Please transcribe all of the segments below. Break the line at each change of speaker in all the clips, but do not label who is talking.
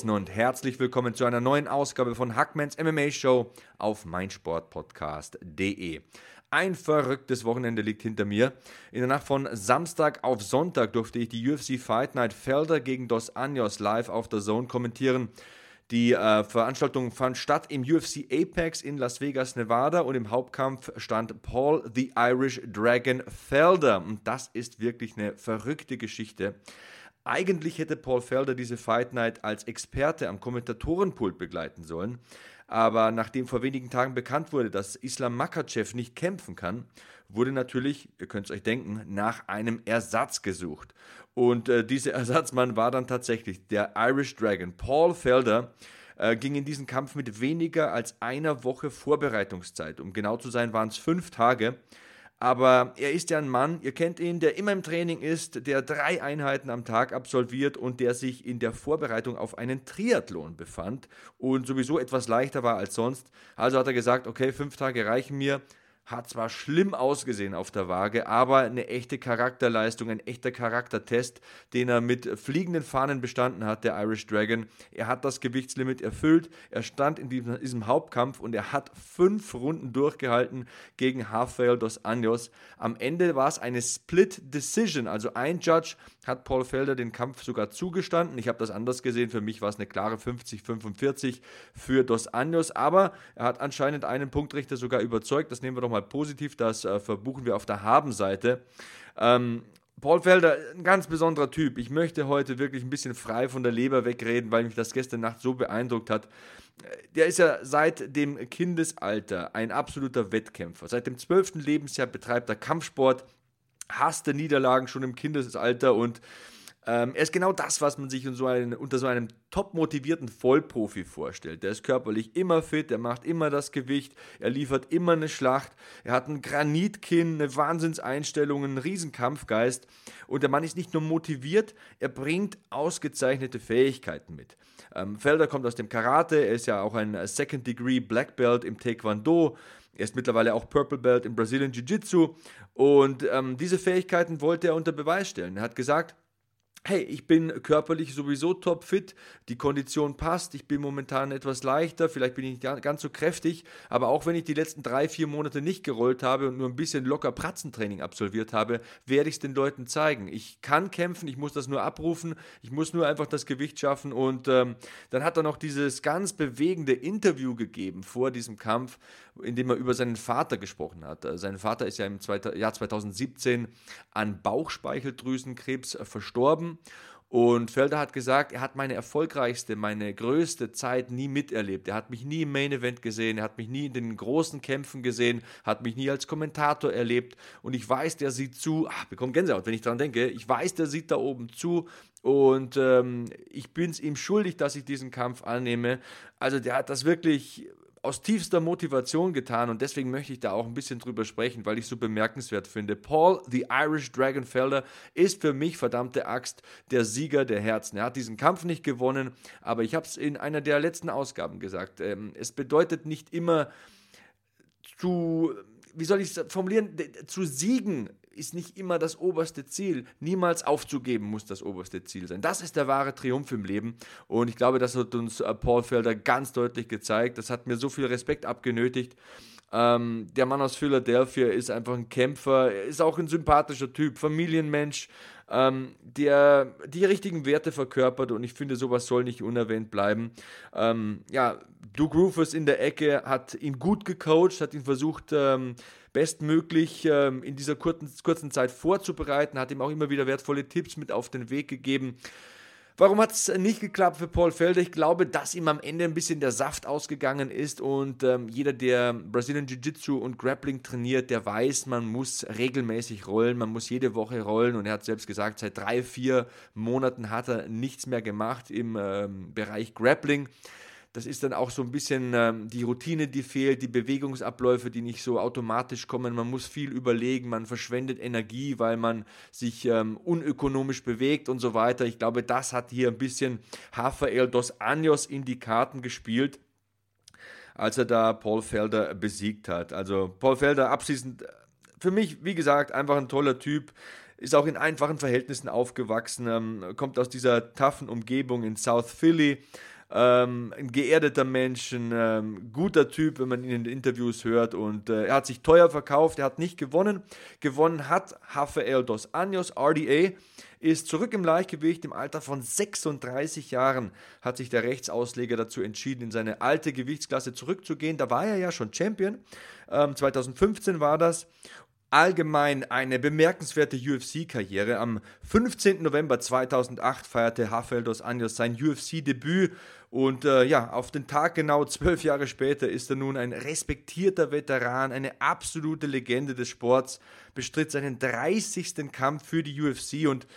draußen und herzlich willkommen zu einer neuen Ausgabe von Hackmans MMA Show auf meinsportpodcast.de. Ein verrücktes Wochenende liegt hinter mir. In der Nacht von Samstag auf Sonntag durfte ich die UFC Fight Night Felder gegen Dos Anjos live auf der Zone kommentieren. Die äh, Veranstaltung fand statt im UFC Apex in Las Vegas, Nevada und im Hauptkampf stand Paul the Irish Dragon Felder. Und das ist wirklich eine verrückte Geschichte. Eigentlich hätte Paul Felder diese Fight Night als Experte am Kommentatorenpult begleiten sollen, aber nachdem vor wenigen Tagen bekannt wurde, dass Islam Makachev nicht kämpfen kann, wurde natürlich, ihr könnt es euch denken, nach einem Ersatz gesucht. Und äh, dieser Ersatzmann war dann tatsächlich der Irish Dragon. Paul Felder äh, ging in diesen Kampf mit weniger als einer Woche Vorbereitungszeit. Um genau zu sein, waren es fünf Tage. Aber er ist ja ein Mann, ihr kennt ihn, der immer im Training ist, der drei Einheiten am Tag absolviert und der sich in der Vorbereitung auf einen Triathlon befand und sowieso etwas leichter war als sonst. Also hat er gesagt, okay, fünf Tage reichen mir, hat zwar schlimm ausgesehen auf der Waage, aber eine echte Charakterleistung, ein echter Charaktertest, den er mit fliegenden Fahnen bestanden hat, der Irish Dragon. Er hat das Gewichtslimit erfüllt, er stand in diesem, Hauptkampf und er hat fünf Runden durchgehalten gegen Rafael dos Anjos. Am Ende war es eine Split Decision, also ein Judge hat Paul Felder den Kampf sogar zugestanden. Ich habe das anders gesehen, für mich war es eine klare 50-45 für dos Anjos, aber er hat anscheinend einen Punktrichter sogar überzeugt, das nehmen wir doch mal mal positiv, das äh, verbuchen wir auf der Habenseite. Ähm, Paul Felder, ein ganz besonderer Typ. Ich möchte heute wirklich ein bisschen frei von der Leber wegreden, weil mich das gestern Nacht so beeindruckt hat. Der ist ja seit dem Kindesalter ein absoluter Wettkämpfer. Seit dem zwölften Lebensjahr betreibt er Kampfsport, hasste Niederlagen schon im Kindesalter und ähm, er ist genau das, was man sich so einen, unter so einem top motivierten Vollprofi vorstellt. Der ist körperlich immer fit, er macht immer das Gewicht, er liefert immer eine Schlacht, er hat ein Granitkinn, eine Wahnsinnseinstellung, einen Riesenkampfgeist und der Mann ist nicht nur motiviert, er bringt ausgezeichnete Fähigkeiten mit. Ähm, Felder kommt aus dem Karate, er ist ja auch ein Second Degree Black Belt im Taekwondo, er ist mittlerweile auch Purple Belt im Brazilian Jiu-Jitsu und ähm, diese Fähigkeiten wollte er unter Beweis stellen. Er hat gesagt, hey, ich bin körperlich sowieso topfit, die Kondition passt, ich bin momentan etwas leichter, vielleicht bin ich nicht ganz so kräftig, aber auch wenn ich die letzten drei, vier Monate nicht gerollt habe und nur ein bisschen locker Pratzentraining absolviert habe, werde ich es den Leuten zeigen. Ich kann kämpfen, ich muss das nur abrufen, ich muss nur einfach das Gewicht schaffen und ähm, dann hat er noch dieses ganz bewegende Interview gegeben vor diesem Kampf, in dem er über seinen Vater gesprochen hat. Äh, sein Vater ist ja im Jahr 2017 an Bauchspeicheldrüsenkrebs äh, verstorben. Und Felder hat gesagt, er hat meine erfolgreichste, meine größte Zeit nie miterlebt. Er hat mich nie im Main Event gesehen, er hat mich nie in den großen Kämpfen gesehen, hat mich nie als Kommentator erlebt. Und ich weiß, der sieht zu, ach, bekomme Gänsehaut, wenn ich daran denke. Ich weiß, der sieht da oben zu und ähm, ich bin es ihm schuldig, dass ich diesen Kampf annehme. Also der hat das wirklich aus tiefster Motivation getan und deswegen möchte ich da auch ein bisschen drüber sprechen, weil ich es so bemerkenswert finde. Paul, the Irish Dragonfelder, ist für mich verdammte Axt der Sieger der Herzen. Er hat diesen Kampf nicht gewonnen, aber ich habe es in einer der letzten Ausgaben gesagt. Ähm, es bedeutet nicht immer zu, wie soll ich es formulieren, zu siegen ist nicht immer das oberste Ziel. Niemals aufzugeben muss das oberste Ziel sein. Das ist der wahre Triumph im Leben. Und ich glaube, das hat uns äh, Paul Felder ganz deutlich gezeigt. Das hat mir so viel Respekt abgenötigt. Ähm, der Mann aus Philadelphia ist einfach ein Kämpfer, er ist auch ein sympathischer Typ, Familienmensch, ähm, der die richtigen Werte verkörpert und ich finde, sowas soll nicht unerwähnt bleiben. Ähm, ja, Duke Rufus in der Ecke hat ihn gut gecoacht, hat ihn versucht, ähm, bestmöglich ähm, in dieser kurzen, kurzen Zeit vorzubereiten, hat ihm auch immer wieder wertvolle Tipps mit auf den Weg gegeben. Warum hat es nicht geklappt für Paul Felder? Ich glaube, dass ihm am Ende ein bisschen der Saft ausgegangen ist und ähm, jeder, der Brazilian Jiu-Jitsu und Grappling trainiert, der weiß, man muss regelmäßig rollen, man muss jede Woche rollen und er hat selbst gesagt, seit drei, vier Monaten hat er nichts mehr gemacht im ähm, Bereich Grappling. Das ist dann auch so ein bisschen ähm, die Routine, die fehlt, die Bewegungsabläufe, die nicht so automatisch kommen. Man muss viel überlegen, man verschwendet Energie, weil man sich ähm, unökonomisch bewegt und so weiter. Ich glaube, das hat hier ein bisschen Rafael dos Anjos in die Karten gespielt als er da Paul Felder besiegt hat. Also Paul Felder abschließend für mich, wie gesagt, einfach ein toller Typ. Ist auch in einfachen Verhältnissen aufgewachsen, ähm, kommt aus dieser taffen Umgebung in South Philly, ähm, ein geerdeter Mensch, ein ähm, guter Typ, wenn man ihn in den Interviews hört. Und äh, er hat sich teuer verkauft, er hat nicht gewonnen. Gewonnen hat Rafael dos Anjos, RDA, ist zurück im Leichtgewicht. Im Alter von 36 Jahren hat sich der Rechtsausleger dazu entschieden, in seine alte Gewichtsklasse zurückzugehen. Da war er ja schon Champion. Ähm, 2015 war das allgemein eine bemerkenswerte UFC-Karriere. Am 15. November 2008 feierte Rafael dos Anjos sein UFC-Debüt und äh, ja, auf den Tag genau zwölf Jahre später ist er nun ein respektierter Veteran, eine absolute Legende des Sports, bestritt seinen 30. Kampf für die UFC und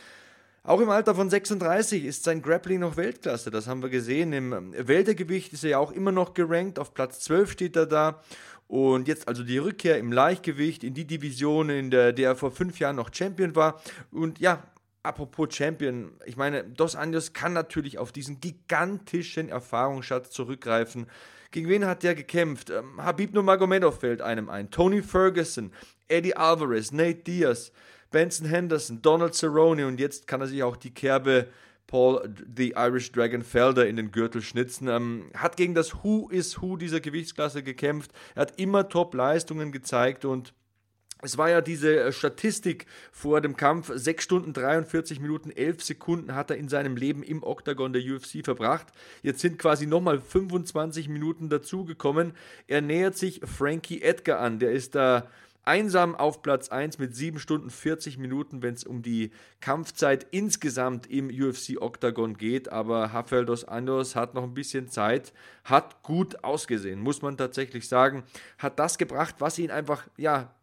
auch im Alter von 36 ist sein Grappling noch Weltklasse. Das haben wir gesehen. Im Weltergewicht ist er ja auch immer noch gerankt. Auf Platz 12 steht er da. Und jetzt also die Rückkehr im Leichtgewicht in die Division, in der, der er vor fünf Jahren noch Champion war. Und ja, apropos Champion, ich meine, Dos Anjos kann natürlich auf diesen gigantischen Erfahrungsschatz zurückgreifen. Gegen wen hat der gekämpft? Ähm, Habib Nurmagomedov fällt einem ein. Tony Ferguson, Eddie Alvarez, Nate Diaz, Benson Henderson, Donald Cerrone und jetzt kann er sich auch die Kerbe Paul the Irish Dragon Felder in den Gürtel schnitzen. Ähm, hat gegen das Who is Who dieser Gewichtsklasse gekämpft. Er hat immer Top-Leistungen gezeigt und es war ja diese äh, Statistik vor dem Kampf, 6 Stunden 43 Minuten 11 Sekunden hat er in seinem Leben im Oktagon der UFC verbracht. Jetzt sind quasi nochmal 25 Minuten dazugekommen. Er nähert sich Frankie Edgar an, der ist da einsam auf Platz 1 mit 7 Stunden 40 Minuten, wenn es um die Kampfzeit insgesamt im UFC Octagon geht. Aber Rafael dos Anjos hat noch ein bisschen Zeit, hat gut ausgesehen, muss man tatsächlich sagen. Hat das gebracht, was ihn einfach, ja,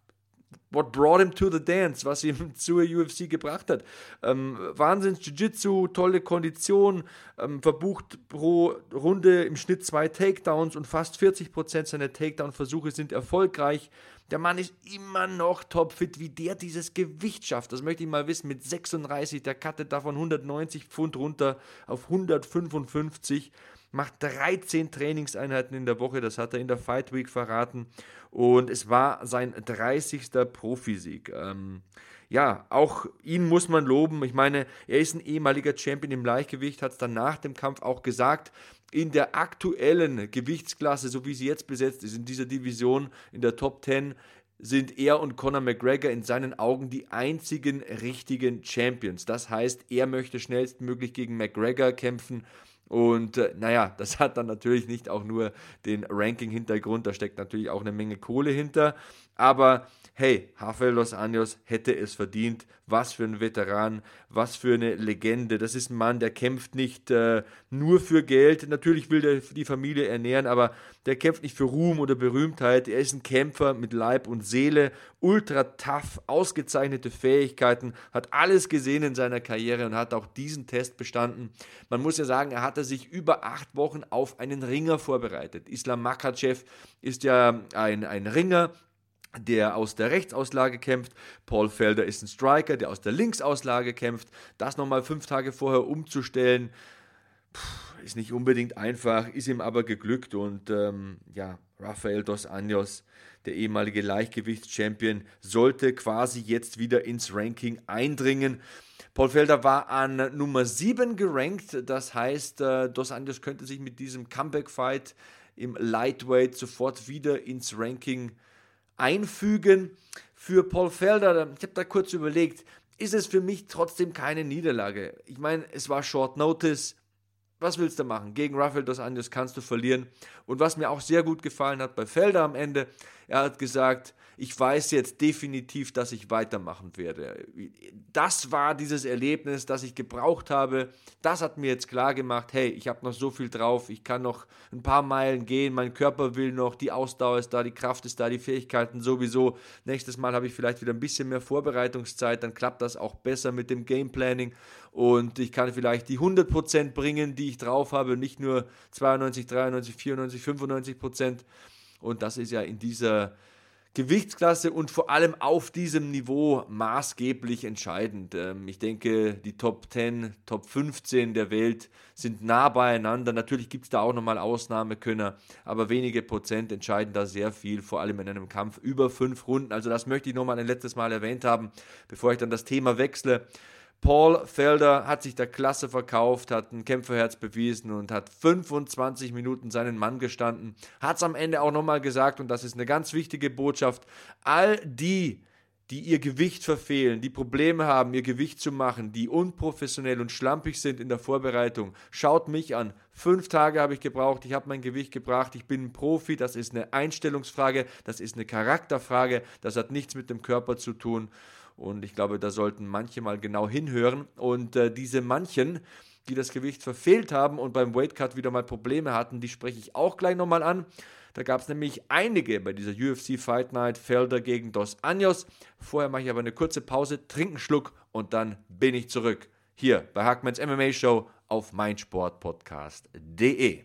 what brought him to the dance, was ihm zur UFC gebracht hat. Ähm, Wahnsinns Jiu-Jitsu, tolle Kondition, ähm, verbucht pro Runde im Schnitt zwei Takedowns und fast 40% seiner Takedown-Versuche sind erfolgreich. Der Mann ist immer noch topfit, wie der dieses Gewicht schafft. Das möchte ich mal wissen. Mit 36, der cuttet davon 190 Pfund runter auf 155 macht 13 Trainingseinheiten in der Woche, das hat er in der Fight Week verraten und es war sein 30. Profisieg. Ähm, ja, auch ihn muss man loben. Ich meine, er ist ein ehemaliger Champion im Leichtgewicht, hat es dann nach dem Kampf auch gesagt. In der aktuellen Gewichtsklasse, so wie sie jetzt besetzt ist, in dieser Division, in der Top 10, sind er und Conor McGregor in seinen Augen die einzigen richtigen Champions. Das heißt, er möchte schnellstmöglich gegen McGregor kämpfen und äh, naja, das hat dann natürlich nicht auch nur den Ranking-Hintergrund, da steckt natürlich auch eine Menge Kohle hinter. Aber hey, Rafael Los Anjos hätte es verdient. Was für ein Veteran, was für eine Legende. Das ist ein Mann, der kämpft nicht äh, nur für Geld. Natürlich will er die Familie ernähren, aber der kämpft nicht für Ruhm oder Berühmtheit. Er ist ein Kämpfer mit Leib und Seele, ultra tough, ausgezeichnete Fähigkeiten, hat alles gesehen in seiner Karriere und hat auch diesen Test bestanden. Man muss ja sagen, er hatte sich über acht Wochen auf einen Ringer vorbereitet. Islam Makachev ist ja ein, ein Ringer, der aus der Rechtsauslage kämpft. Paul Felder ist ein Striker, der aus der Linksauslage kämpft. Das nochmal fünf Tage vorher umzustellen, ist nicht unbedingt einfach, ist ihm aber geglückt. Und ähm, ja, Rafael dos Anjos, der ehemalige Leichtgewichtschampion, sollte quasi jetzt wieder ins Ranking eindringen. Paul Felder war an Nummer 7 gerankt, das heißt, äh, Dos Anjos könnte sich mit diesem Comeback-Fight im Lightweight sofort wieder ins Ranking eindringen einfügen. Für Paul Felder, ich habe da kurz überlegt, ist es für mich trotzdem keine Niederlage. Ich meine, es war Short Notice. Was willst du machen? Gegen Rafael dos Anjos kannst du verlieren. Und was mir auch sehr gut gefallen hat bei Felder am Ende, Er hat gesagt, ich weiß jetzt definitiv, dass ich weitermachen werde. Das war dieses Erlebnis, das ich gebraucht habe. Das hat mir jetzt klar gemacht, hey, ich habe noch so viel drauf, ich kann noch ein paar Meilen gehen, mein Körper will noch, die Ausdauer ist da, die Kraft ist da, die Fähigkeiten sowieso. Nächstes Mal habe ich vielleicht wieder ein bisschen mehr Vorbereitungszeit, dann klappt das auch besser mit dem Gameplanning und ich kann vielleicht die 100% bringen, die ich drauf habe, nicht nur 92, 93, 94, 95%. Und das ist ja in dieser Gewichtsklasse und vor allem auf diesem Niveau maßgeblich entscheidend. Ähm, ich denke, die Top 10, Top 15 der Welt sind nah beieinander. Natürlich gibt es da auch nochmal Ausnahmekönner, aber wenige Prozent entscheiden da sehr viel, vor allem in einem Kampf über fünf Runden. Also das möchte ich nochmal ein letztes Mal erwähnt haben, bevor ich dann das Thema wechsle. Paul Felder hat sich der Klasse verkauft, hat ein Kämpferherz bewiesen und hat 25 Minuten seinen Mann gestanden. Hat es am Ende auch nochmal gesagt, und das ist eine ganz wichtige Botschaft, all die, die ihr Gewicht verfehlen, die Probleme haben, ihr Gewicht zu machen, die unprofessionell und schlampig sind in der Vorbereitung, schaut mich an. Fünf Tage habe ich gebraucht, ich habe mein Gewicht gebracht, ich bin ein Profi, das ist eine Einstellungsfrage, das ist eine Charakterfrage, das hat nichts mit dem Körper zu tun. Und ich glaube, da sollten manche mal genau hinhören. Und äh, diese manchen, die das Gewicht verfehlt haben und beim Weightcut wieder mal Probleme hatten, die spreche ich auch gleich nochmal an. Da gab es nämlich einige bei dieser UFC Fight Night, Felder gegen Dos Anjos. Vorher mache ich aber eine kurze Pause, trinke einen Schluck und dann bin ich zurück. Hier bei Hackmans MMA Show auf meinsportpodcast.de.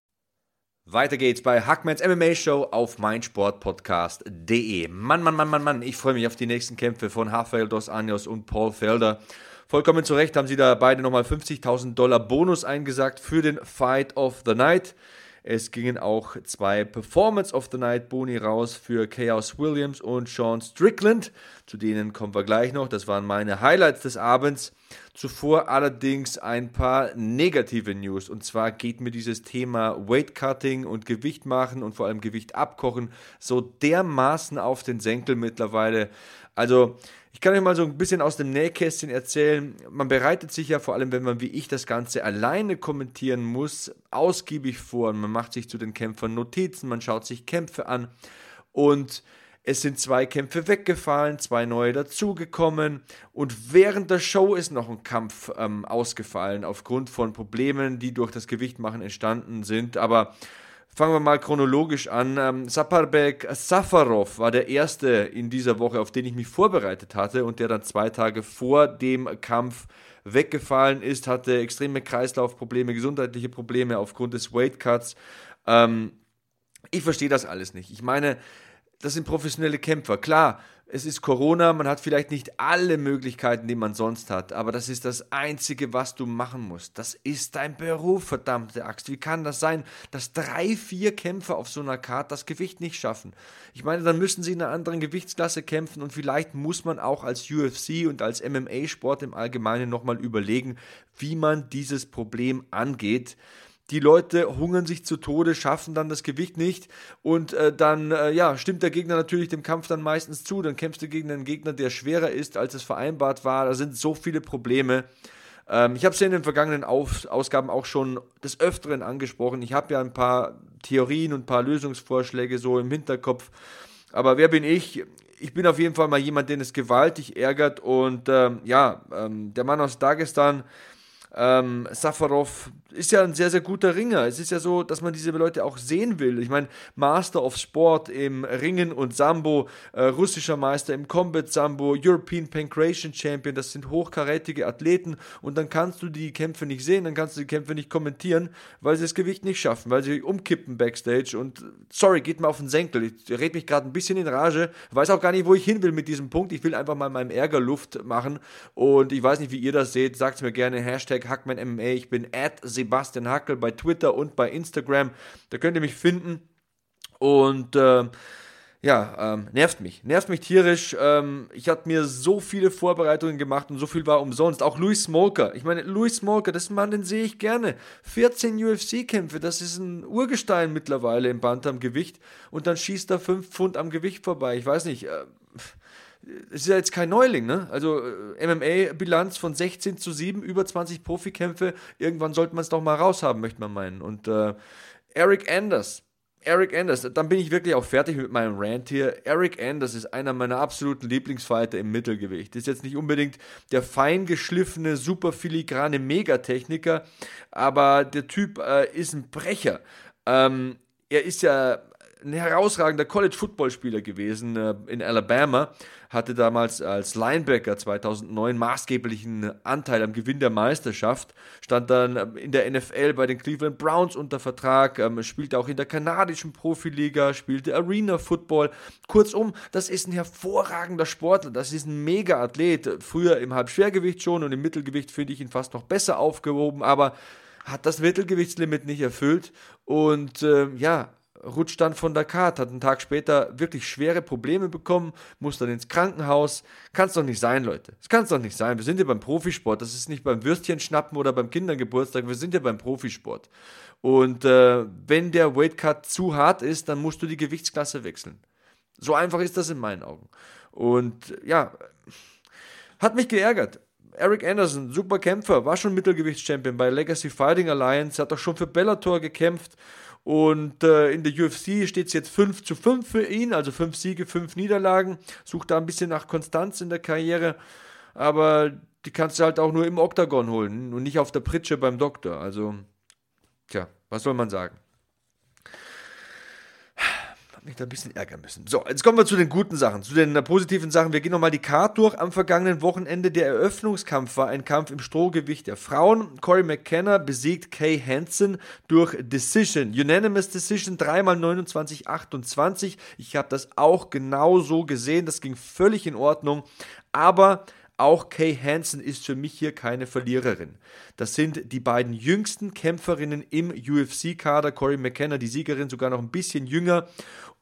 Weiter geht's bei Hackmans MMA Show auf meinsportpodcast.de. Mann, Mann, Mann, Mann, Mann, ich freue mich auf die nächsten Kämpfe von Rafael Dos Anjos und Paul Felder. Vollkommen zu Recht haben sie da beide nochmal 50.000 Dollar Bonus eingesagt für den Fight of the Night. Es gingen auch zwei Performance of the Night Boni raus für Chaos Williams und Sean Strickland. Zu denen kommen wir gleich noch. Das waren meine Highlights des Abends. Zuvor allerdings ein paar negative News. Und zwar geht mir dieses Thema Weight Cutting und Gewicht machen und vor allem Gewicht abkochen so dermaßen auf den Senkel mittlerweile. Also ich kann euch mal so ein bisschen aus dem Nähkästchen erzählen. Man bereitet sich ja vor allem, wenn man wie ich das Ganze alleine kommentieren muss, ausgiebig vor. Man macht sich zu den Kämpfern Notizen, man schaut sich Kämpfe an und es sind zwei Kämpfe weggefallen, zwei neue dazugekommen und während der Show ist noch ein Kampf ähm, ausgefallen aufgrund von Problemen, die durch das Gewichtmachen entstanden sind. Aber Fangen wir mal chronologisch an. Ähm, Saparbek Safarov war der erste in dieser Woche, auf den ich mich vorbereitet hatte und der dann zwei Tage vor dem Kampf weggefallen ist, hatte extreme Kreislaufprobleme, gesundheitliche Probleme aufgrund des Weightcuts. Ähm, ich verstehe das alles nicht. Ich meine, das sind professionelle Kämpfer. Klar, es ist Corona, man hat vielleicht nicht alle Möglichkeiten, die man sonst hat, aber das ist das Einzige, was du machen musst. Das ist dein Beruf, verdammte Axt. Wie kann das sein, dass drei, vier Kämpfer auf so einer Karte das Gewicht nicht schaffen? Ich meine, dann müssen sie in einer anderen Gewichtsklasse kämpfen und vielleicht muss man auch als UFC und als MMA-Sport im Allgemeinen nochmal überlegen, wie man dieses Problem angeht die Leute hungern sich zu Tode, schaffen dann das Gewicht nicht und äh, dann äh, ja, stimmt der Gegner natürlich dem Kampf dann meistens zu. Dann kämpfst du gegen einen Gegner, der schwerer ist, als es vereinbart war. Da sind so viele Probleme. Ähm, ich habe es ja in den vergangenen Auf Ausgaben auch schon des Öfteren angesprochen. Ich habe ja ein paar Theorien und ein paar Lösungsvorschläge so im Hinterkopf. Aber wer bin ich? Ich bin auf jeden Fall mal jemand, den es gewaltig ärgert. Und ähm, ja, ähm, der Mann aus Dagestan, ähm, Safarov ist ja ein sehr, sehr guter Ringer. Es ist ja so, dass man diese Leute auch sehen will. Ich meine, Master of Sport im Ringen und Sambo, äh, russischer Meister im Combat Sambo, European Pancration Champion, das sind hochkarätige Athleten und dann kannst du die Kämpfe nicht sehen, dann kannst du die Kämpfe nicht kommentieren, weil sie das Gewicht nicht schaffen, weil sie umkippen backstage und sorry, geht mir auf den Senkel. Ich rede mich gerade ein bisschen in Rage, weiß auch gar nicht, wo ich hin will mit diesem Punkt. Ich will einfach mal meinem Ärger Luft machen und ich weiß nicht, wie ihr das seht. Sagt mir gerne. Hashtag HackmanMMA. Ich bin at Sebastian Hackel bei Twitter und bei Instagram. Da könnt ihr mich finden. Und äh, ja, ähm, nervt mich. Nervt mich tierisch. Ähm, ich hatte mir so viele Vorbereitungen gemacht und so viel war umsonst. Auch Louis Smoker. Ich meine, Louis Smoker, das Mann, den sehe ich gerne. 14 UFC-Kämpfe, das ist ein Urgestein mittlerweile im Bantamgewicht. Und dann schießt er 5 Pfund am Gewicht vorbei. Ich weiß nicht. Äh, es ist ja jetzt kein Neuling, ne? Also äh, MMA-Bilanz von 16 zu 7, über 20 Profikämpfe. Irgendwann sollte man es doch mal raushaben, möchte man meinen. Und äh, Eric Anders, Eric Anders, dann bin ich wirklich auch fertig mit meinem Rant hier. Eric Anders ist einer meiner absoluten Lieblingsfighter im Mittelgewicht. Ist jetzt nicht unbedingt der feingeschliffene, super filigrane Megatechniker, aber der Typ äh, ist ein Brecher. Ähm, er ist ja ein herausragender College-Football-Spieler gewesen äh, in Alabama, hatte damals als Linebacker 2009 maßgeblichen Anteil am Gewinn der Meisterschaft, stand dann ähm, in der NFL bei den Cleveland Browns unter Vertrag, ähm, spielte auch in der kanadischen Profiliga, spielte Arena-Football. Kurzum, das ist ein hervorragender Sportler, das ist ein Mega-Athlet. Früher im Halbschwergewicht schon und im Mittelgewicht finde ich ihn fast noch besser aufgehoben, aber hat das Mittelgewichtslimit nicht erfüllt und äh, ja, rutscht dann von der Karte, hat einen Tag später wirklich schwere Probleme bekommen, muss dann ins Krankenhaus. Kann es doch nicht sein, Leute. Es kann es doch nicht sein. Wir sind ja beim Profisport. Das ist nicht beim Würstchen schnappen oder beim Kindergeburtstag. Wir sind ja beim Profisport. Und äh, wenn der Weightcut zu hart ist, dann musst du die Gewichtsklasse wechseln. So einfach ist das in meinen Augen. Und ja, hat mich geärgert. Eric Anderson, super Kämpfer, war schon Mittelgewichtschampion bei Legacy Fighting Alliance, hat auch schon für Bellator gekämpft und äh, in der UFC steht es jetzt 5 zu 5 für ihn, also 5 Siege, 5 Niederlagen. Sucht da ein bisschen nach Konstanz in der Karriere. Aber die kannst du halt auch nur im Oktagon holen und nicht auf der Pritsche beim Doktor. Also, tja, was soll man sagen? Mich da ein bisschen ärgern müssen. So, jetzt kommen wir zu den guten Sachen, zu den äh, positiven Sachen. Wir gehen nochmal die Card durch. Am vergangenen Wochenende der Eröffnungskampf war ein Kampf im Strohgewicht der Frauen. Corey McKenna besiegt Kay Hansen durch Decision. Unanimous Decision, dreimal 29, 28. Ich habe das auch genau so gesehen. Das ging völlig in Ordnung. Aber auch Kay Hansen ist für mich hier keine Verliererin. Das sind die beiden jüngsten Kämpferinnen im UFC-Kader. Corey McKenna, die Siegerin, sogar noch ein bisschen jünger.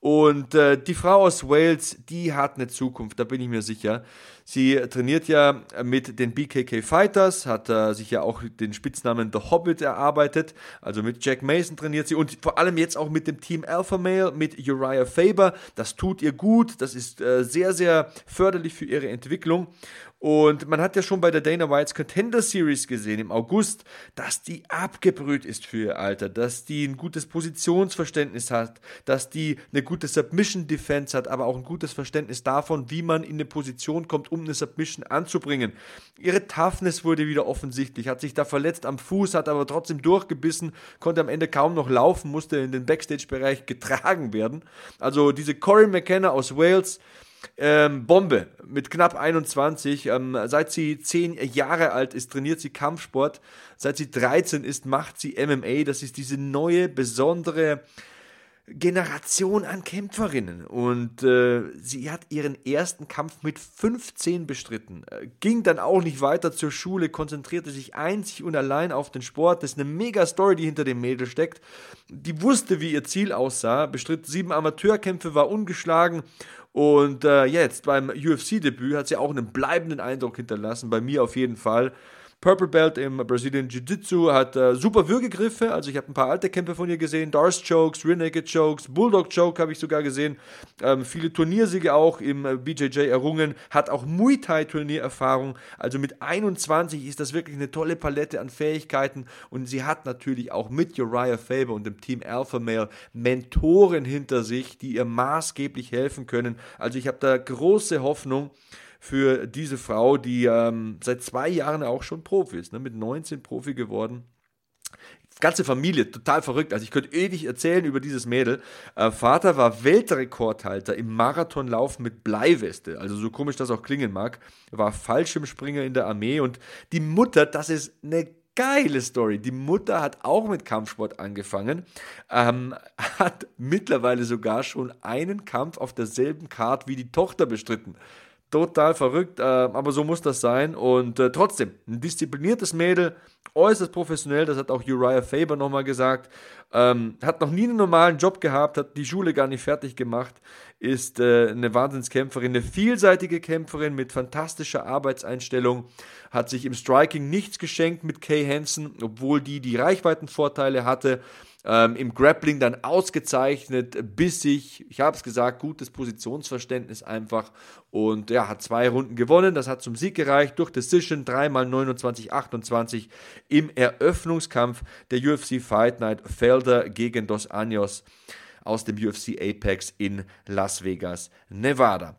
Und äh, die Frau aus Wales, die hat eine Zukunft, da bin ich mir sicher. Sie trainiert ja mit den BKK Fighters, hat äh, sich ja auch den Spitznamen The Hobbit erarbeitet. Also mit Jack Mason trainiert sie und vor allem jetzt auch mit dem Team Alpha Male, mit Uriah Faber. Das tut ihr gut, das ist äh, sehr, sehr förderlich für ihre Entwicklung. Und man hat ja schon bei der Dana White's Contender Series gesehen im August, dass die abgebrüht ist für ihr Alter, dass die ein gutes Positionsverständnis hat, dass die eine gute Submission Defense hat, aber auch ein gutes Verständnis davon, wie man in eine Position kommt, um eine Submission anzubringen. Ihre Toughness wurde wieder offensichtlich, hat sich da verletzt am Fuß, hat aber trotzdem durchgebissen, konnte am Ende kaum noch laufen, musste in den Backstage-Bereich getragen werden. Also diese Corey McKenna aus Wales, ähm, Bombe mit knapp 21. Ähm, seit sie 10 Jahre alt ist, trainiert sie Kampfsport. Seit sie 13 ist, macht sie MMA. Das ist diese neue, besondere Generation an Kämpferinnen. Und äh, sie hat ihren ersten Kampf mit 15 bestritten. Äh, ging dann auch nicht weiter zur Schule, konzentrierte sich einzig und allein auf den Sport. Das ist eine mega Story, die hinter dem Mädel steckt. Die wusste, wie ihr Ziel aussah, bestritt sieben Amateurkämpfe, war ungeschlagen und äh, jetzt beim UFC-Debüt hat sie auch einen bleibenden Eindruck hinterlassen, bei mir auf jeden Fall. Purple Belt im Brazilian Jiu-Jitsu, hat äh, super Würgegriffe, also ich habe ein paar alte Kämpfe von ihr gesehen, Darce Chokes, Rear Naked Chokes, Bulldog Choke habe ich sogar gesehen, ähm, viele Turniersiege auch im äh, BJJ errungen, hat auch Muay Thai Turniererfahrung, also mit 21 ist das wirklich eine tolle Palette an Fähigkeiten. Und sie hat natürlich auch mit Uriah Faber und dem Team Alpha Male Mentoren hinter sich, die ihr maßgeblich helfen können, also ich habe da große Hoffnung, für diese Frau, die ähm, seit zwei Jahren auch schon Profi ist, ne, mit 19 Profi geworden ganze Familie, total verrückt. Also ich könnte ewig erzählen über dieses Mädel. Äh, Vater war Weltrekordhalter im Marathonlauf mit Bleiweste. Also so komisch das auch klingen mag. War Fallschirmspringer in der Armee. Und die Mutter, das ist eine geile Story. Die Mutter hat auch mit Kampfsport angefangen, ähm, hat mittlerweile sogar schon einen Kampf auf derselben Card wie die Tochter bestritten Total verrückt, äh, aber so muss das sein. Und äh, trotzdem, ein diszipliniertes Mädel, äußerst professionell, das hat auch Uriah Faber nochmal gesagt. Ähm, hat noch nie einen normalen Job gehabt, hat die Schule gar nicht fertig gemacht, ist äh, eine Wahnsinnskämpferin, eine vielseitige Kämpferin mit fantastischer Arbeitseinstellung, hat sich im Striking nichts geschenkt mit Kay Hansen, obwohl die die Reichweitenvorteile hatte ähm, Im Grappling dann ausgezeichnet, bissig, ich habe es gesagt, gutes Positionsverständnis einfach. Und ja, hat zwei Runden gewonnen. Das hat zum Sieg gereicht durch Decision 3x29, 28 im Eröffnungskampf der UFC Fight Night Felder gegen Dos Anjos aus dem UFC Apex in Las Vegas, Nevada.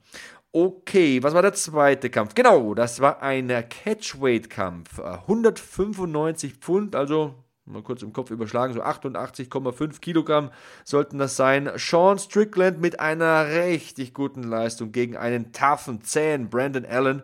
Okay, was war der zweite Kampf? Genau, das war ein Catchweight-Kampf. 195 Pfund, also mal kurz im Kopf überschlagen, so 88,5 Kilogramm sollten das sein. Sean Strickland mit einer richtig guten Leistung gegen einen toughen, zähen Brandon Allen.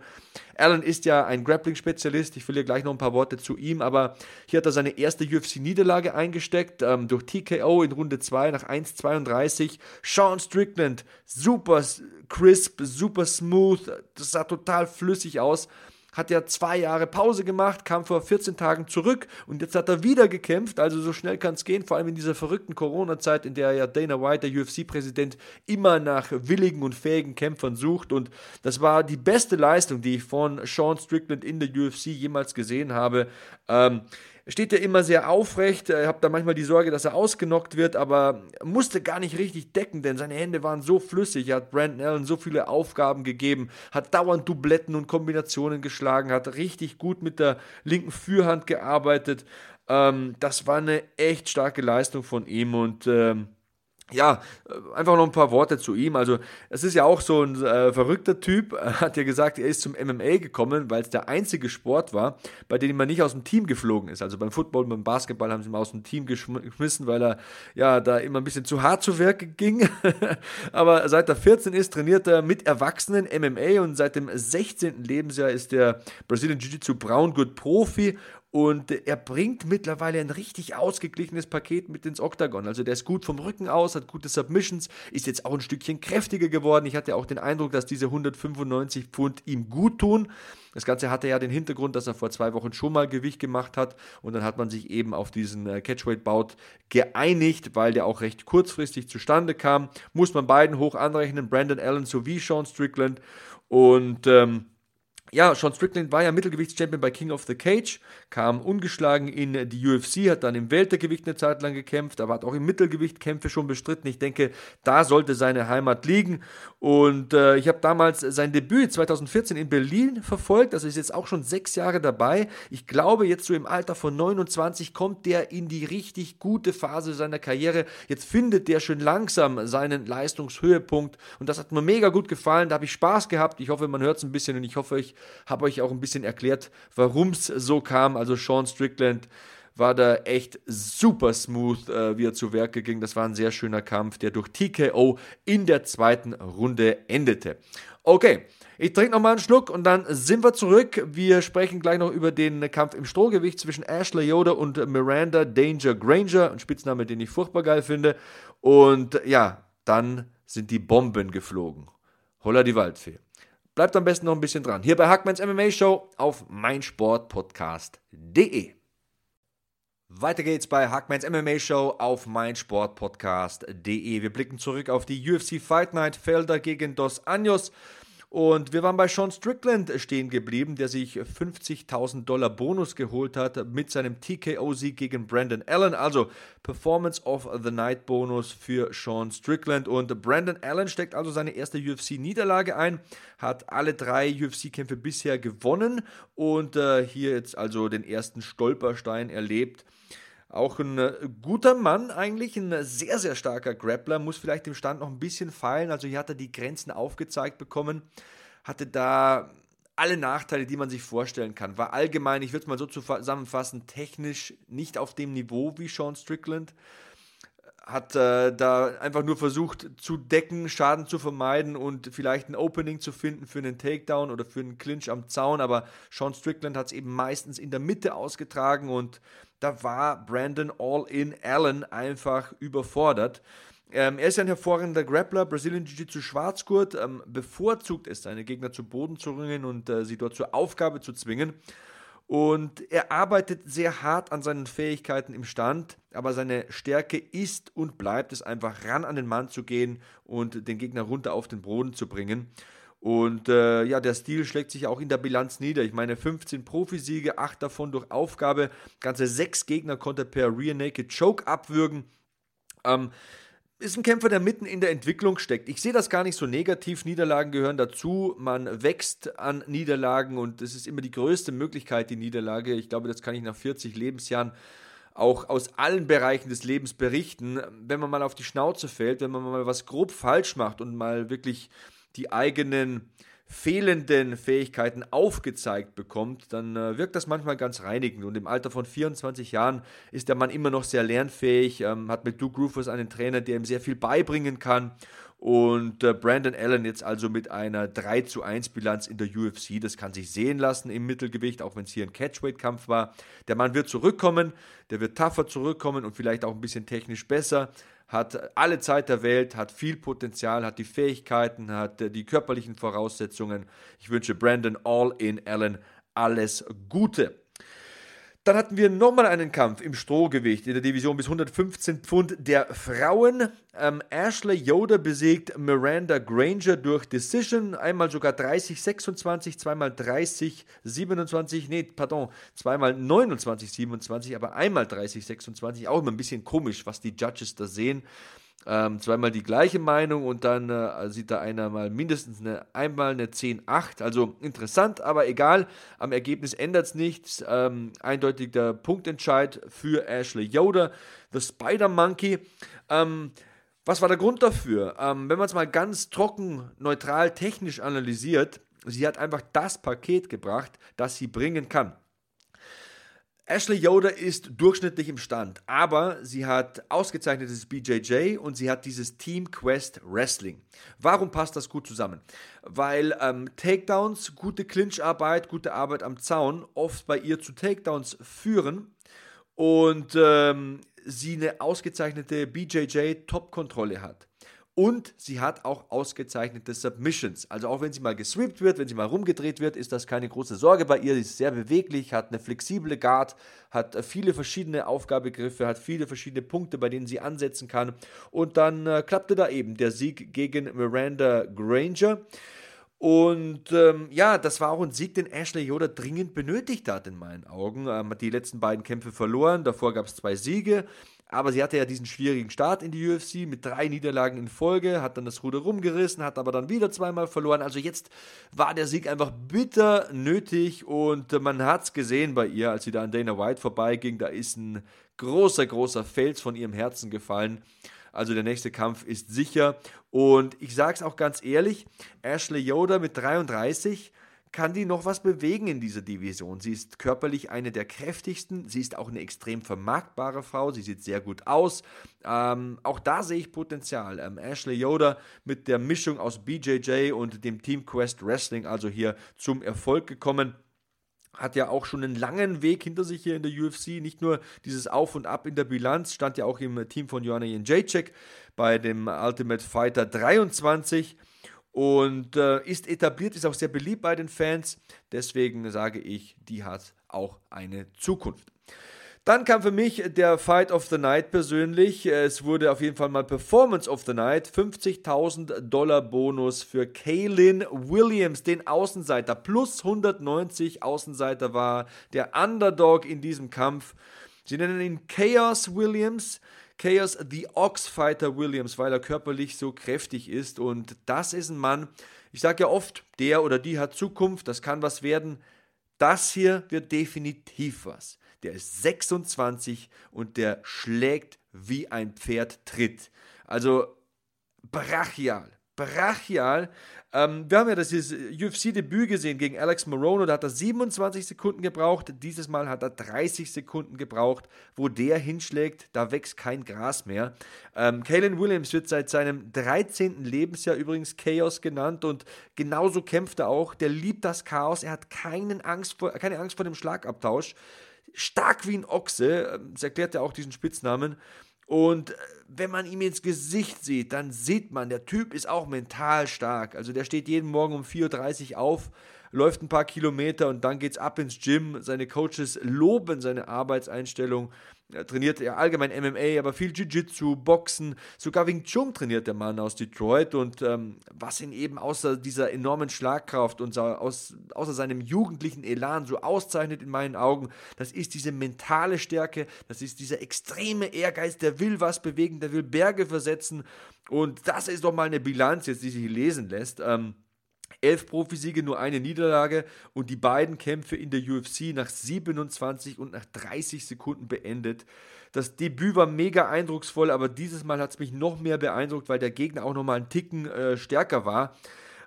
Allen ist ja ein Grappling-Spezialist, ich verliere gleich noch ein paar Worte zu ihm, aber hier hat er seine erste UFC-Niederlage eingesteckt, ähm, durch TKO in Runde 2 nach 1,32. Sean Strickland, super crisp, super smooth, das sah total flüssig aus hat ja zwei Jahre Pause gemacht, kam vor 14 Tagen zurück und jetzt hat er wieder gekämpft. Also so schnell kann es gehen, vor allem in dieser verrückten Corona-Zeit, in der ja Dana White, der UFC-Präsident, immer nach willigen und fähigen Kämpfern sucht. Und das war die beste Leistung, die ich von Sean Strickland in der UFC jemals gesehen habe. Ähm, steht er immer sehr aufrecht. Ich habe da manchmal die Sorge, dass er ausgenockt wird, aber musste gar nicht richtig decken, denn seine Hände waren so flüssig. Er hat Brandon Allen so viele Aufgaben gegeben, hat dauernd Dubletten und Kombinationen geschlagen, hat richtig gut mit der linken Fürhand gearbeitet. Ähm, das war eine echt starke Leistung von ihm und ähm, ja, äh, einfach noch ein paar Worte zu ihm. Also, es ist ja auch so ein äh, verrückter Typ. Er hat ja gesagt, er ist zum MMA gekommen, weil es der einzige Sport war, bei dem man nicht aus dem Team geflogen ist. Also beim Football, beim Basketball haben sie ihn aus dem Team geschmissen, weil er ja da immer ein bisschen zu hart zu Werke ging. Aber seit er 14 ist, trainiert er mit Erwachsenen MMA und seit dem 16. Lebensjahr ist der Brazilian Jiu-Jitsu Brown Good Profi und er bringt mittlerweile ein richtig ausgeglichenes Paket mit ins Oktagon. Also der ist gut vom Rücken aus, hat gute Submissions, ist jetzt auch ein Stückchen kräftiger geworden. Ich hatte auch den Eindruck, dass diese 195 Pfund ihm gut tun. Das Ganze hatte ja den Hintergrund, dass er vor zwei Wochen schon mal Gewicht gemacht hat und dann hat man sich eben auf diesen äh, Catchweight-Bout geeinigt, weil der auch recht kurzfristig zustande kam. Muss man beiden hoch anrechnen, Brandon Allen sowie Sean Strickland und ähm, ja, Sean Strickland war ja Mittelgewichtschampion bei King of the Cage, kam ungeschlagen in die UFC, hat dann im Weltergewicht eine Zeit lang gekämpft, aber hat auch im Mittelgewicht Kämpfe schon bestritten. Ich denke, da sollte seine Heimat liegen. Und äh, ich habe damals sein Debüt 2014 in Berlin verfolgt, also ist jetzt auch schon sechs Jahre dabei. Ich glaube, jetzt so im Alter von 29 kommt der in die richtig gute Phase seiner Karriere. Jetzt findet der schön langsam seinen Leistungshöhepunkt und das hat mir mega gut gefallen. Da habe ich Spaß gehabt. Ich hoffe, man hört es ein bisschen und ich hoffe, ich habe euch auch ein bisschen erklärt, warum es so kam. Also Sean Strickland war da echt super smooth, äh, wie er zu Werke ging. Das war ein sehr schöner Kampf, der durch TKO in der zweiten Runde endete. Okay, ich trinke nochmal einen Schluck und dann sind wir zurück. Wir sprechen gleich noch über den Kampf im Strohgewicht zwischen Ashley Yoda und Miranda Danger Granger, ein Spitzname, den ich furchtbar geil finde. Und ja, dann sind die Bomben geflogen. Holla die Waldfee. Bleibt am besten noch ein bisschen dran. Hier bei Hackmans MMA Show auf meinsportpodcast.de. Weiter geht's bei Hackmans MMA Show auf meinsportpodcast.de. Wir blicken zurück auf die UFC Fight Night Felder gegen Dos Anjos. Und wir waren bei Sean Strickland stehen geblieben, der sich 50.000 Dollar Bonus geholt hat mit seinem TKO-Sieg gegen Brandon Allen. Also Performance of the Night Bonus für Sean Strickland. Und Brandon Allen steckt also seine erste UFC-Niederlage ein, hat alle drei UFC-Kämpfe bisher gewonnen und äh, hier jetzt also den ersten Stolperstein erlebt. Auch ein äh, guter Mann eigentlich, ein sehr, sehr starker Grappler, muss vielleicht im Stand noch ein bisschen feilen. Also hier hat er die Grenzen aufgezeigt bekommen, hatte da alle Nachteile, die man sich vorstellen kann. War allgemein, ich würde es mal so zusammenfassen, technisch nicht auf dem Niveau wie Sean Strickland. Hat äh, da einfach nur versucht zu decken, Schaden zu vermeiden und vielleicht ein Opening zu finden für einen Takedown oder für einen Clinch am Zaun. Aber Sean Strickland hat es eben meistens in der Mitte ausgetragen und da war Brandon All-In Allen einfach überfordert. Ähm, er ist ein hervorragender Grappler, Brazilian Jiu-Jitsu Schwarzgurt, ähm, bevorzugt es, seine Gegner zu Boden zu ringen und äh, sie dort zur Aufgabe zu zwingen. Und er arbeitet sehr hart an seinen Fähigkeiten im Stand, aber seine Stärke ist und bleibt es einfach ran an den Mann zu gehen und den Gegner runter auf den Boden zu bringen. Und äh, ja, der Stil schlägt sich auch in der Bilanz nieder. Ich meine, 15 Profisiege, 8 davon durch Aufgabe. Ganze 6 Gegner konnte er per Rear Naked Choke abwürgen. Ähm, ist ein Kämpfer, der mitten in der Entwicklung steckt. Ich sehe das gar nicht so negativ. Niederlagen gehören dazu. Man wächst an Niederlagen und es ist immer die größte Möglichkeit, die Niederlage. Ich glaube, das kann ich nach 40 Lebensjahren auch aus allen Bereichen des Lebens berichten. Wenn man mal auf die Schnauze fällt, wenn man mal was grob falsch macht und mal wirklich die eigenen fehlenden Fähigkeiten aufgezeigt bekommt, dann äh, wirkt das manchmal ganz reinigend. Und im Alter von 24 Jahren ist der Mann immer noch sehr lernfähig, ähm, hat mit Duke Rufus einen Trainer, der ihm sehr viel beibringen kann. Und äh, Brandon Allen jetzt also mit einer 3 zu 1 Bilanz in der UFC. Das kann sich sehen lassen im Mittelgewicht, auch wenn es hier ein Catchweight-Kampf war. Der Mann wird zurückkommen, der wird tougher zurückkommen und vielleicht auch ein bisschen technisch besser hat alle Zeit der Welt, hat viel Potenzial, hat die Fähigkeiten, hat äh, die körperlichen Voraussetzungen. Ich wünsche Brandon All in Allen alles Gute. Dann hatten wir nochmal einen Kampf im Strohgewicht in der Division bis 115 Pfund der Frauen. Ähm, Ashley Yoder besiegt Miranda Granger durch Decision. Einmal sogar 30-26, zweimal 30-27, nee, pardon, zweimal 29-27, aber einmal 30-26. Auch immer ein bisschen komisch, was die Judges da sehen ähm, zweimal die gleiche Meinung und dann äh, sieht da einer mal mindestens eine, einmal eine 10-8. Also interessant, aber egal. Am Ergebnis ändert es nichts. Ähm, eindeutig der Punktentscheid für Ashley Yoder, The Spider Monkey. Ähm, was war der Grund dafür? Ähm, wenn man es mal ganz trocken, neutral, technisch analysiert, sie hat einfach das Paket gebracht, das sie bringen kann. Ashley Yoder ist durchschnittlich im Stand, aber sie hat ausgezeichnetes BJJ und sie hat dieses Team Quest Wrestling. Warum passt das gut zusammen? Weil ähm, Takedowns, gute Clincharbeit, gute Arbeit am Zaun oft bei ihr zu Takedowns führen und ähm, sie eine ausgezeichnete BJJ-Top-Kontrolle hat. Und sie hat auch ausgezeichnete Submissions. Also auch wenn sie mal gesweept wird, wenn sie mal rumgedreht wird, ist das keine große Sorge bei ihr. Sie ist sehr beweglich, hat eine flexible Guard, hat viele verschiedene Aufgabegriffe, hat viele verschiedene Punkte, bei denen sie ansetzen kann. Und dann äh, klappte da eben der Sieg gegen Miranda Granger. Und ähm, ja, das war auch ein Sieg, den Ashley Yoda dringend benötigt hat, in meinen Augen. Ähm, hat die letzten beiden Kämpfe verloren, davor gab es zwei Siege. Aber sie hatte ja diesen schwierigen Start in die UFC mit drei Niederlagen in Folge, hat dann das Ruder rumgerissen, hat aber dann wieder zweimal verloren. Also jetzt war der Sieg einfach bitter nötig und man hat es gesehen bei ihr, als sie da an Dana White vorbeiging. Da ist ein großer, großer Fels von ihrem Herzen gefallen. Also der nächste Kampf ist sicher. Und ich sage es auch ganz ehrlich, Ashley Yoda mit 33 kann die noch was bewegen in dieser Division. Sie ist körperlich eine der kräftigsten, sie ist auch eine extrem vermarktbare Frau, sie sieht sehr gut aus. Ähm, auch da sehe ich Potenzial. Ähm, Ashley Yoder mit der Mischung aus BJJ und dem Team Quest Wrestling, also hier zum Erfolg gekommen hat ja auch schon einen langen Weg hinter sich hier in der UFC. Nicht nur dieses Auf und Ab in der Bilanz, stand ja auch im Team von Joanna Jędrzejczyk bei dem Ultimate Fighter 23 und äh, ist etabliert, ist auch sehr beliebt bei den Fans. Deswegen sage ich, die hat auch eine Zukunft. Dann kam für mich der Fight of the Night persönlich. Es wurde auf jeden Fall mal Performance of the Night. 50.000 Dollar Bonus für Kaylin Williams, den Außenseiter. Plus 190 Außenseiter war der Underdog in diesem Kampf. Sie nennen ihn Chaos Williams. Chaos the Ox Fighter Williams, weil er körperlich so kräftig ist. Und das ist ein Mann, ich sage ja oft, der oder die hat Zukunft, das kann was werden. Das hier wird definitiv was. Der ist 26 und der schlägt wie ein Pferd tritt. Also brachial brachial. Ähm, wir haben ja das UFC-Debüt gesehen gegen Alex Morono, da hat er 27 Sekunden gebraucht. Dieses Mal hat er 30 Sekunden gebraucht. Wo der hinschlägt, da wächst kein Gras mehr. Ähm, Kalen Williams wird seit seinem 13. Lebensjahr übrigens Chaos genannt und genauso kämpft er auch. Der liebt das Chaos, er hat keinen Angst vor, keine Angst vor dem Schlagabtausch. Stark wie ein Ochse, ähm, das erklärt ja auch diesen Spitznamen. Und äh, wenn man ihm ins Gesicht sieht, dann sieht man, der Typ ist auch mental stark. Also der steht jeden Morgen um 4.30 Uhr auf, läuft ein paar Kilometer und dann geht's ab ins Gym. Seine Coaches loben seine Arbeitseinstellung. Er trainiert ja allgemein MMA, aber viel Jiu-Jitsu, Boxen, sogar Wing Chun trainiert der Mann aus Detroit. Und ähm, was ihn eben außer dieser enormen Schlagkraft und aus, außer seinem jugendlichen Elan so auszeichnet in meinen Augen, das ist diese mentale Stärke, das ist dieser extreme Ehrgeiz, der will was bewegen, der will Berge versetzen. Und das ist doch mal eine Bilanz jetzt, die sich lesen lässt. Ähm, Elf Profisiege, nur eine Niederlage und die beiden Kämpfe in der UFC nach 27 und nach 30 Sekunden beendet. Das Debüt war mega eindrucksvoll, aber dieses Mal hat es mich noch mehr beeindruckt, weil der Gegner auch nochmal einen Ticken äh, stärker war.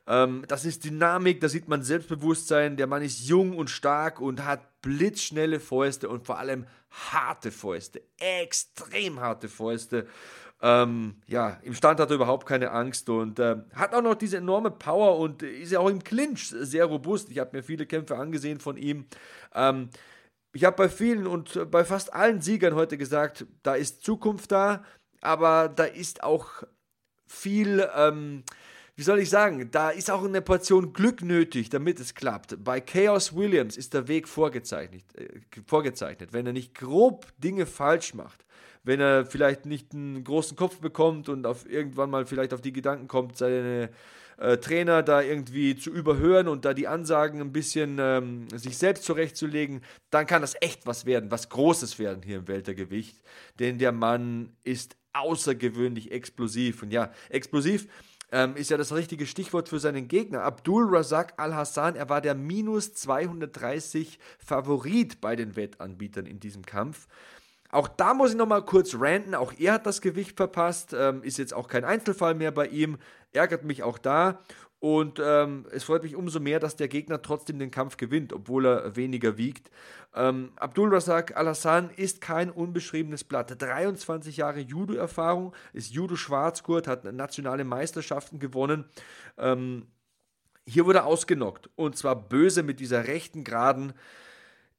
Ähm, das ist Dynamik, da sieht man Selbstbewusstsein. Der Mann ist jung und stark und hat blitzschnelle Fäuste und vor allem harte Fäuste. Extrem harte Fäuste. Ähm, ja, im Stand hat er überhaupt keine Angst und äh, hat auch noch diese enorme Power und ist ja auch im Clinch sehr robust. Ich habe mir viele Kämpfe angesehen von ihm. Ähm, ich habe bei vielen und bei fast allen Siegern heute gesagt, da ist Zukunft da, aber da ist auch viel, ähm, wie soll ich sagen, da ist auch eine Portion Glück nötig, damit es klappt. Bei Chaos Williams ist der Weg vorgezeichnet, äh, vorgezeichnet. Wenn er nicht grob Dinge falsch macht, wenn er vielleicht nicht einen großen Kopf bekommt und auf irgendwann mal vielleicht auf die Gedanken kommt, seine äh, Trainer da irgendwie zu überhören und da die Ansagen ein bisschen ähm, sich selbst zurechtzulegen, dann kann das echt was werden, was Großes werden hier im Weltergewicht. Denn der Mann ist außergewöhnlich explosiv. Und ja, explosiv ähm, ist ja das richtige Stichwort für seinen Gegner. Abdul Razak Al-Hassan, er war der minus 230 Favorit bei den Wettanbietern in diesem Kampf. Auch da muss ich nochmal kurz ranten. Auch er hat das Gewicht verpasst. Ähm, ist jetzt auch kein Einzelfall mehr bei ihm. Ärgert mich auch da. Und ähm, es freut mich umso mehr, dass der Gegner trotzdem den Kampf gewinnt, obwohl er weniger wiegt. Ähm, Abdul Razak Al-Hassan ist kein unbeschriebenes Blatt. 23 Jahre Judo-Erfahrung, ist Judo-Schwarzgurt, hat nationale Meisterschaften gewonnen. Ähm, hier wurde er ausgenockt. Und zwar böse mit dieser rechten, geraden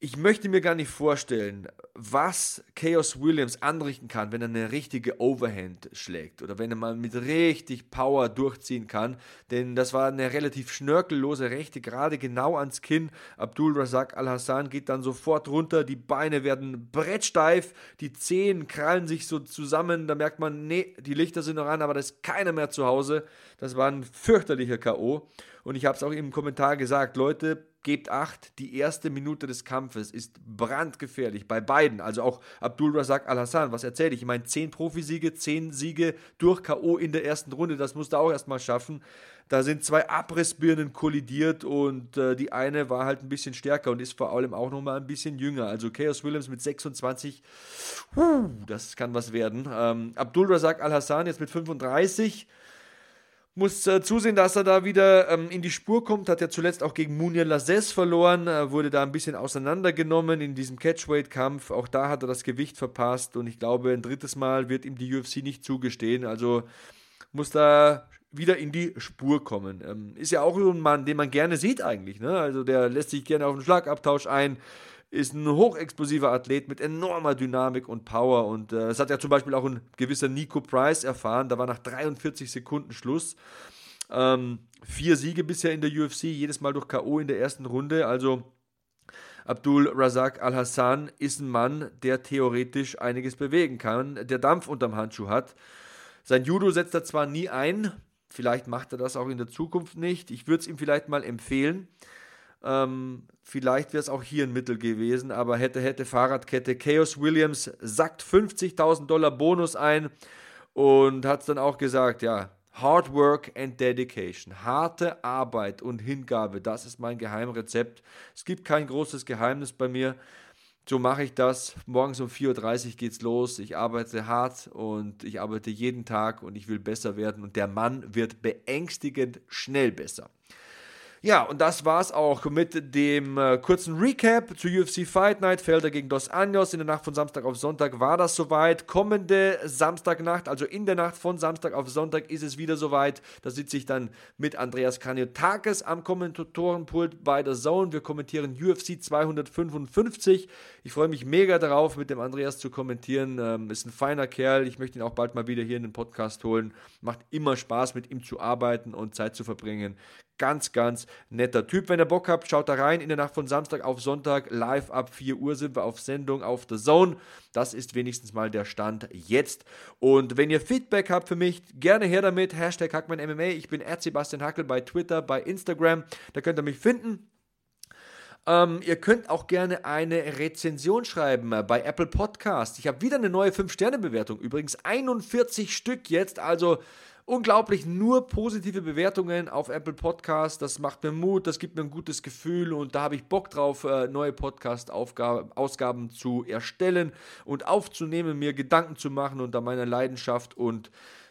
ich möchte mir gar nicht vorstellen, was Chaos Williams anrichten kann, wenn er eine richtige Overhand schlägt oder wenn er mal mit richtig Power durchziehen kann. Denn das war eine relativ schnörkellose rechte, gerade genau ans Kinn. Abdul Razak Al-Hassan geht dann sofort runter, die Beine werden brettsteif, die Zehen krallen sich so zusammen. Da merkt man, nee, die Lichter sind noch an, aber da ist keiner mehr zu Hause. Das war ein fürchterlicher K.O. Und ich habe es auch im Kommentar gesagt, Leute, gebt acht, die erste Minute des Kampfes ist brandgefährlich bei beiden. Also auch Abdul Razak Al-Hassan, was erzähle ich? Ich meine, zehn Profisiege, zehn Siege durch K.O. in der ersten Runde, das musst du auch erstmal schaffen. Da sind zwei Abrissbirnen kollidiert und äh, die eine war halt ein bisschen stärker und ist vor allem auch nochmal ein bisschen jünger. Also Chaos Williams mit 26, uh, das kann was werden. Ähm, Abdul Razak Al-Hassan jetzt mit 35 muss äh, zusehen, dass er da wieder ähm, in die Spur kommt. Hat ja zuletzt auch gegen Munir Lazes verloren, äh, wurde da ein bisschen auseinandergenommen in diesem Catchweight-Kampf. Auch da hat er das Gewicht verpasst und ich glaube, ein drittes Mal wird ihm die UFC nicht zugestehen. Also muss da wieder in die Spur kommen. Ähm, ist ja auch so ein Mann, den man gerne sieht eigentlich. Ne? Also der lässt sich gerne auf einen Schlagabtausch ein ist ein hochexplosiver Athlet mit enormer Dynamik und Power. Und äh, das hat ja zum Beispiel auch ein gewisser Nico Price erfahren. Da war nach 43 Sekunden Schluss. Ähm, vier Siege bisher in der UFC, jedes Mal durch K.O. in der ersten Runde. Also Abdul Razak Al-Hassan ist ein Mann, der theoretisch einiges bewegen kann, der Dampf unterm Handschuh hat. Sein Judo setzt er zwar nie ein, vielleicht macht er das auch in der Zukunft nicht. Ich würde es ihm vielleicht mal empfehlen. Ähm, vielleicht wäre es auch hier ein Mittel gewesen, aber hätte, hätte Fahrradkette. Chaos Williams sackt 50.000 Dollar Bonus ein und hat es dann auch gesagt, ja, Hard Work and Dedication. Harte Arbeit und Hingabe, das ist mein Geheimrezept. Es gibt kein großes Geheimnis bei mir. So mache ich das. Morgens um 4.30 Uhr geht's los. Ich arbeite hart und ich arbeite jeden Tag und ich will besser werden. Und der Mann wird beängstigend schnell besser. Ja, und das war's auch mit dem äh, kurzen Recap zu UFC Fight Night. Felder gegen Dos Anjos. In der Nacht von Samstag auf Sonntag war das soweit. Kommende Samstagnacht, also in der Nacht von Samstag auf Sonntag, ist es wieder soweit. Da sitze ich dann mit Andreas Kaniotakis am Kommentatorenpult bei der Zone. Wir kommentieren UFC 255. Ich freue mich mega darauf, mit dem Andreas zu kommentieren. Ähm, ist ein feiner Kerl. Ich möchte ihn auch bald mal wieder hier in den Podcast holen. Macht immer Spaß, mit ihm zu arbeiten und Zeit zu verbringen. Ganz, ganz netter Typ. Wenn ihr Bock habt, schaut da rein. In der Nacht von Samstag auf Sonntag, live ab 4 Uhr sind wir auf Sendung auf The Zone. Das ist wenigstens mal der Stand jetzt. Und wenn ihr Feedback habt für mich, gerne her damit. Hashtag HackmanMMA. Ich bin Sebastian Hackel bei Twitter, bei Instagram. Da könnt ihr mich finden. Ähm, ihr könnt auch gerne eine Rezension schreiben bei Apple Podcast. Ich habe wieder eine neue 5-Sterne-Bewertung. Übrigens 41 Stück jetzt. Also unglaublich nur positive Bewertungen auf Apple Podcast. Das macht mir Mut, das gibt mir ein gutes Gefühl und da habe ich Bock drauf, äh, neue Podcast-Ausgaben zu erstellen und aufzunehmen, mir Gedanken zu machen unter meiner Leidenschaft und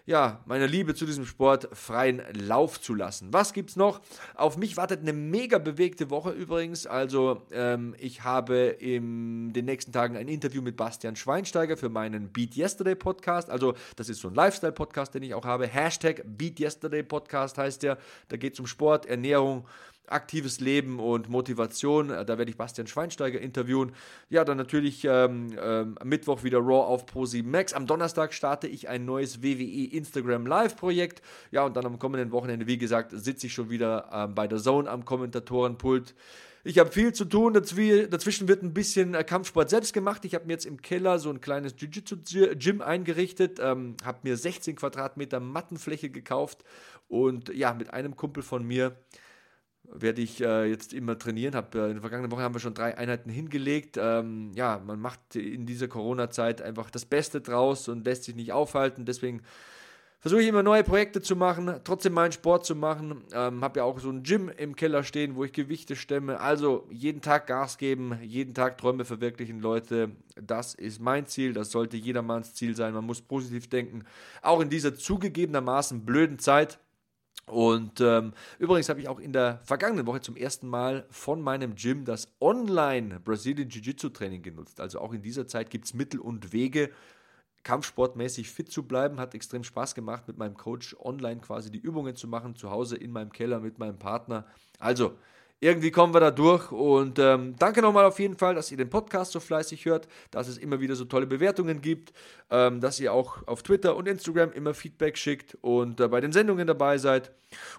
ja, meiner Liebe zu diesem Sport freien Lauf zu lassen. Was gibt's noch? Auf mich wartet eine mega bewegte Woche übrigens. Also ähm, ich habe in den nächsten Tagen ein Interview mit Bastian Schweinsteiger für meinen Beat Yesterday Podcast. Also das ist so ein Lifestyle-Podcast, den ich auch habe. Hashtag Beat Yesterday Podcast heißt der. Da geht es um Sport, Ernährung aktives Leben und Motivation. Äh, da werde ich Bastian Schweinsteiger interviewen. Ja, dann natürlich ähm, ähm, Mittwoch wieder Raw auf Pro7 Max. Am Donnerstag starte ich ein neues WWE Instagram Live Projekt. Ja, und dann am kommenden Wochenende, wie gesagt, sitze ich schon wieder ähm, bei der Zone am Kommentatorenpult. Ich habe viel zu tun. Dazwischen wird ein bisschen äh, Kampfsport selbst gemacht. Ich habe mir jetzt im Keller so ein kleines Jiu-Jitsu-Gym eingerichtet, ähm, habe mir 16 Quadratmeter Mattenfläche gekauft und ja, mit einem Kumpel von mir werde ich äh, jetzt immer trainieren. Hab, äh, in der vergangenen Woche haben wir schon drei Einheiten hingelegt. Ähm, ja, man macht in dieser Corona-Zeit einfach das Beste draus und lässt sich nicht aufhalten. Deswegen versuche ich immer neue Projekte zu machen, trotzdem meinen Sport zu machen. Ähm, habe ja auch so ein Gym im Keller stehen, wo ich Gewichte stemme. Also jeden Tag Gas geben, jeden Tag Träume verwirklichen, Leute. Das ist mein Ziel, das sollte jedermanns Ziel sein. Man muss positiv denken. Auch in dieser zugegebenermaßen blöden Zeit und ähm, übrigens habe ich auch in der vergangenen Woche zum ersten Mal von meinem Gym das Online Brazilian Jiu-Jitsu Training genutzt. Also auch in dieser Zeit gibt es Mittel und Wege, kampfsportmäßig fit zu bleiben. Hat extrem Spaß gemacht, mit meinem Coach online quasi die Übungen zu machen, zu Hause in meinem Keller mit meinem Partner. Also, irgendwie kommen wir da durch. Und ähm, danke nochmal auf jeden Fall, dass ihr den Podcast so fleißig hört, dass es immer wieder so tolle Bewertungen gibt, ähm, dass ihr auch auf Twitter und Instagram immer Feedback schickt und äh, bei den Sendungen dabei seid.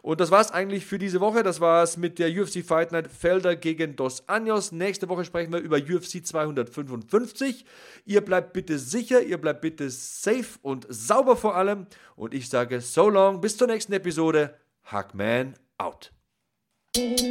Und das war es eigentlich für diese Woche. Das war es mit der UFC Fight Night Felder gegen Dos Anjos. Nächste Woche sprechen wir über UFC 255. Ihr bleibt bitte sicher, ihr bleibt bitte safe und sauber vor allem. Und ich sage so long, bis zur nächsten Episode. Hackman out. Mm-hmm.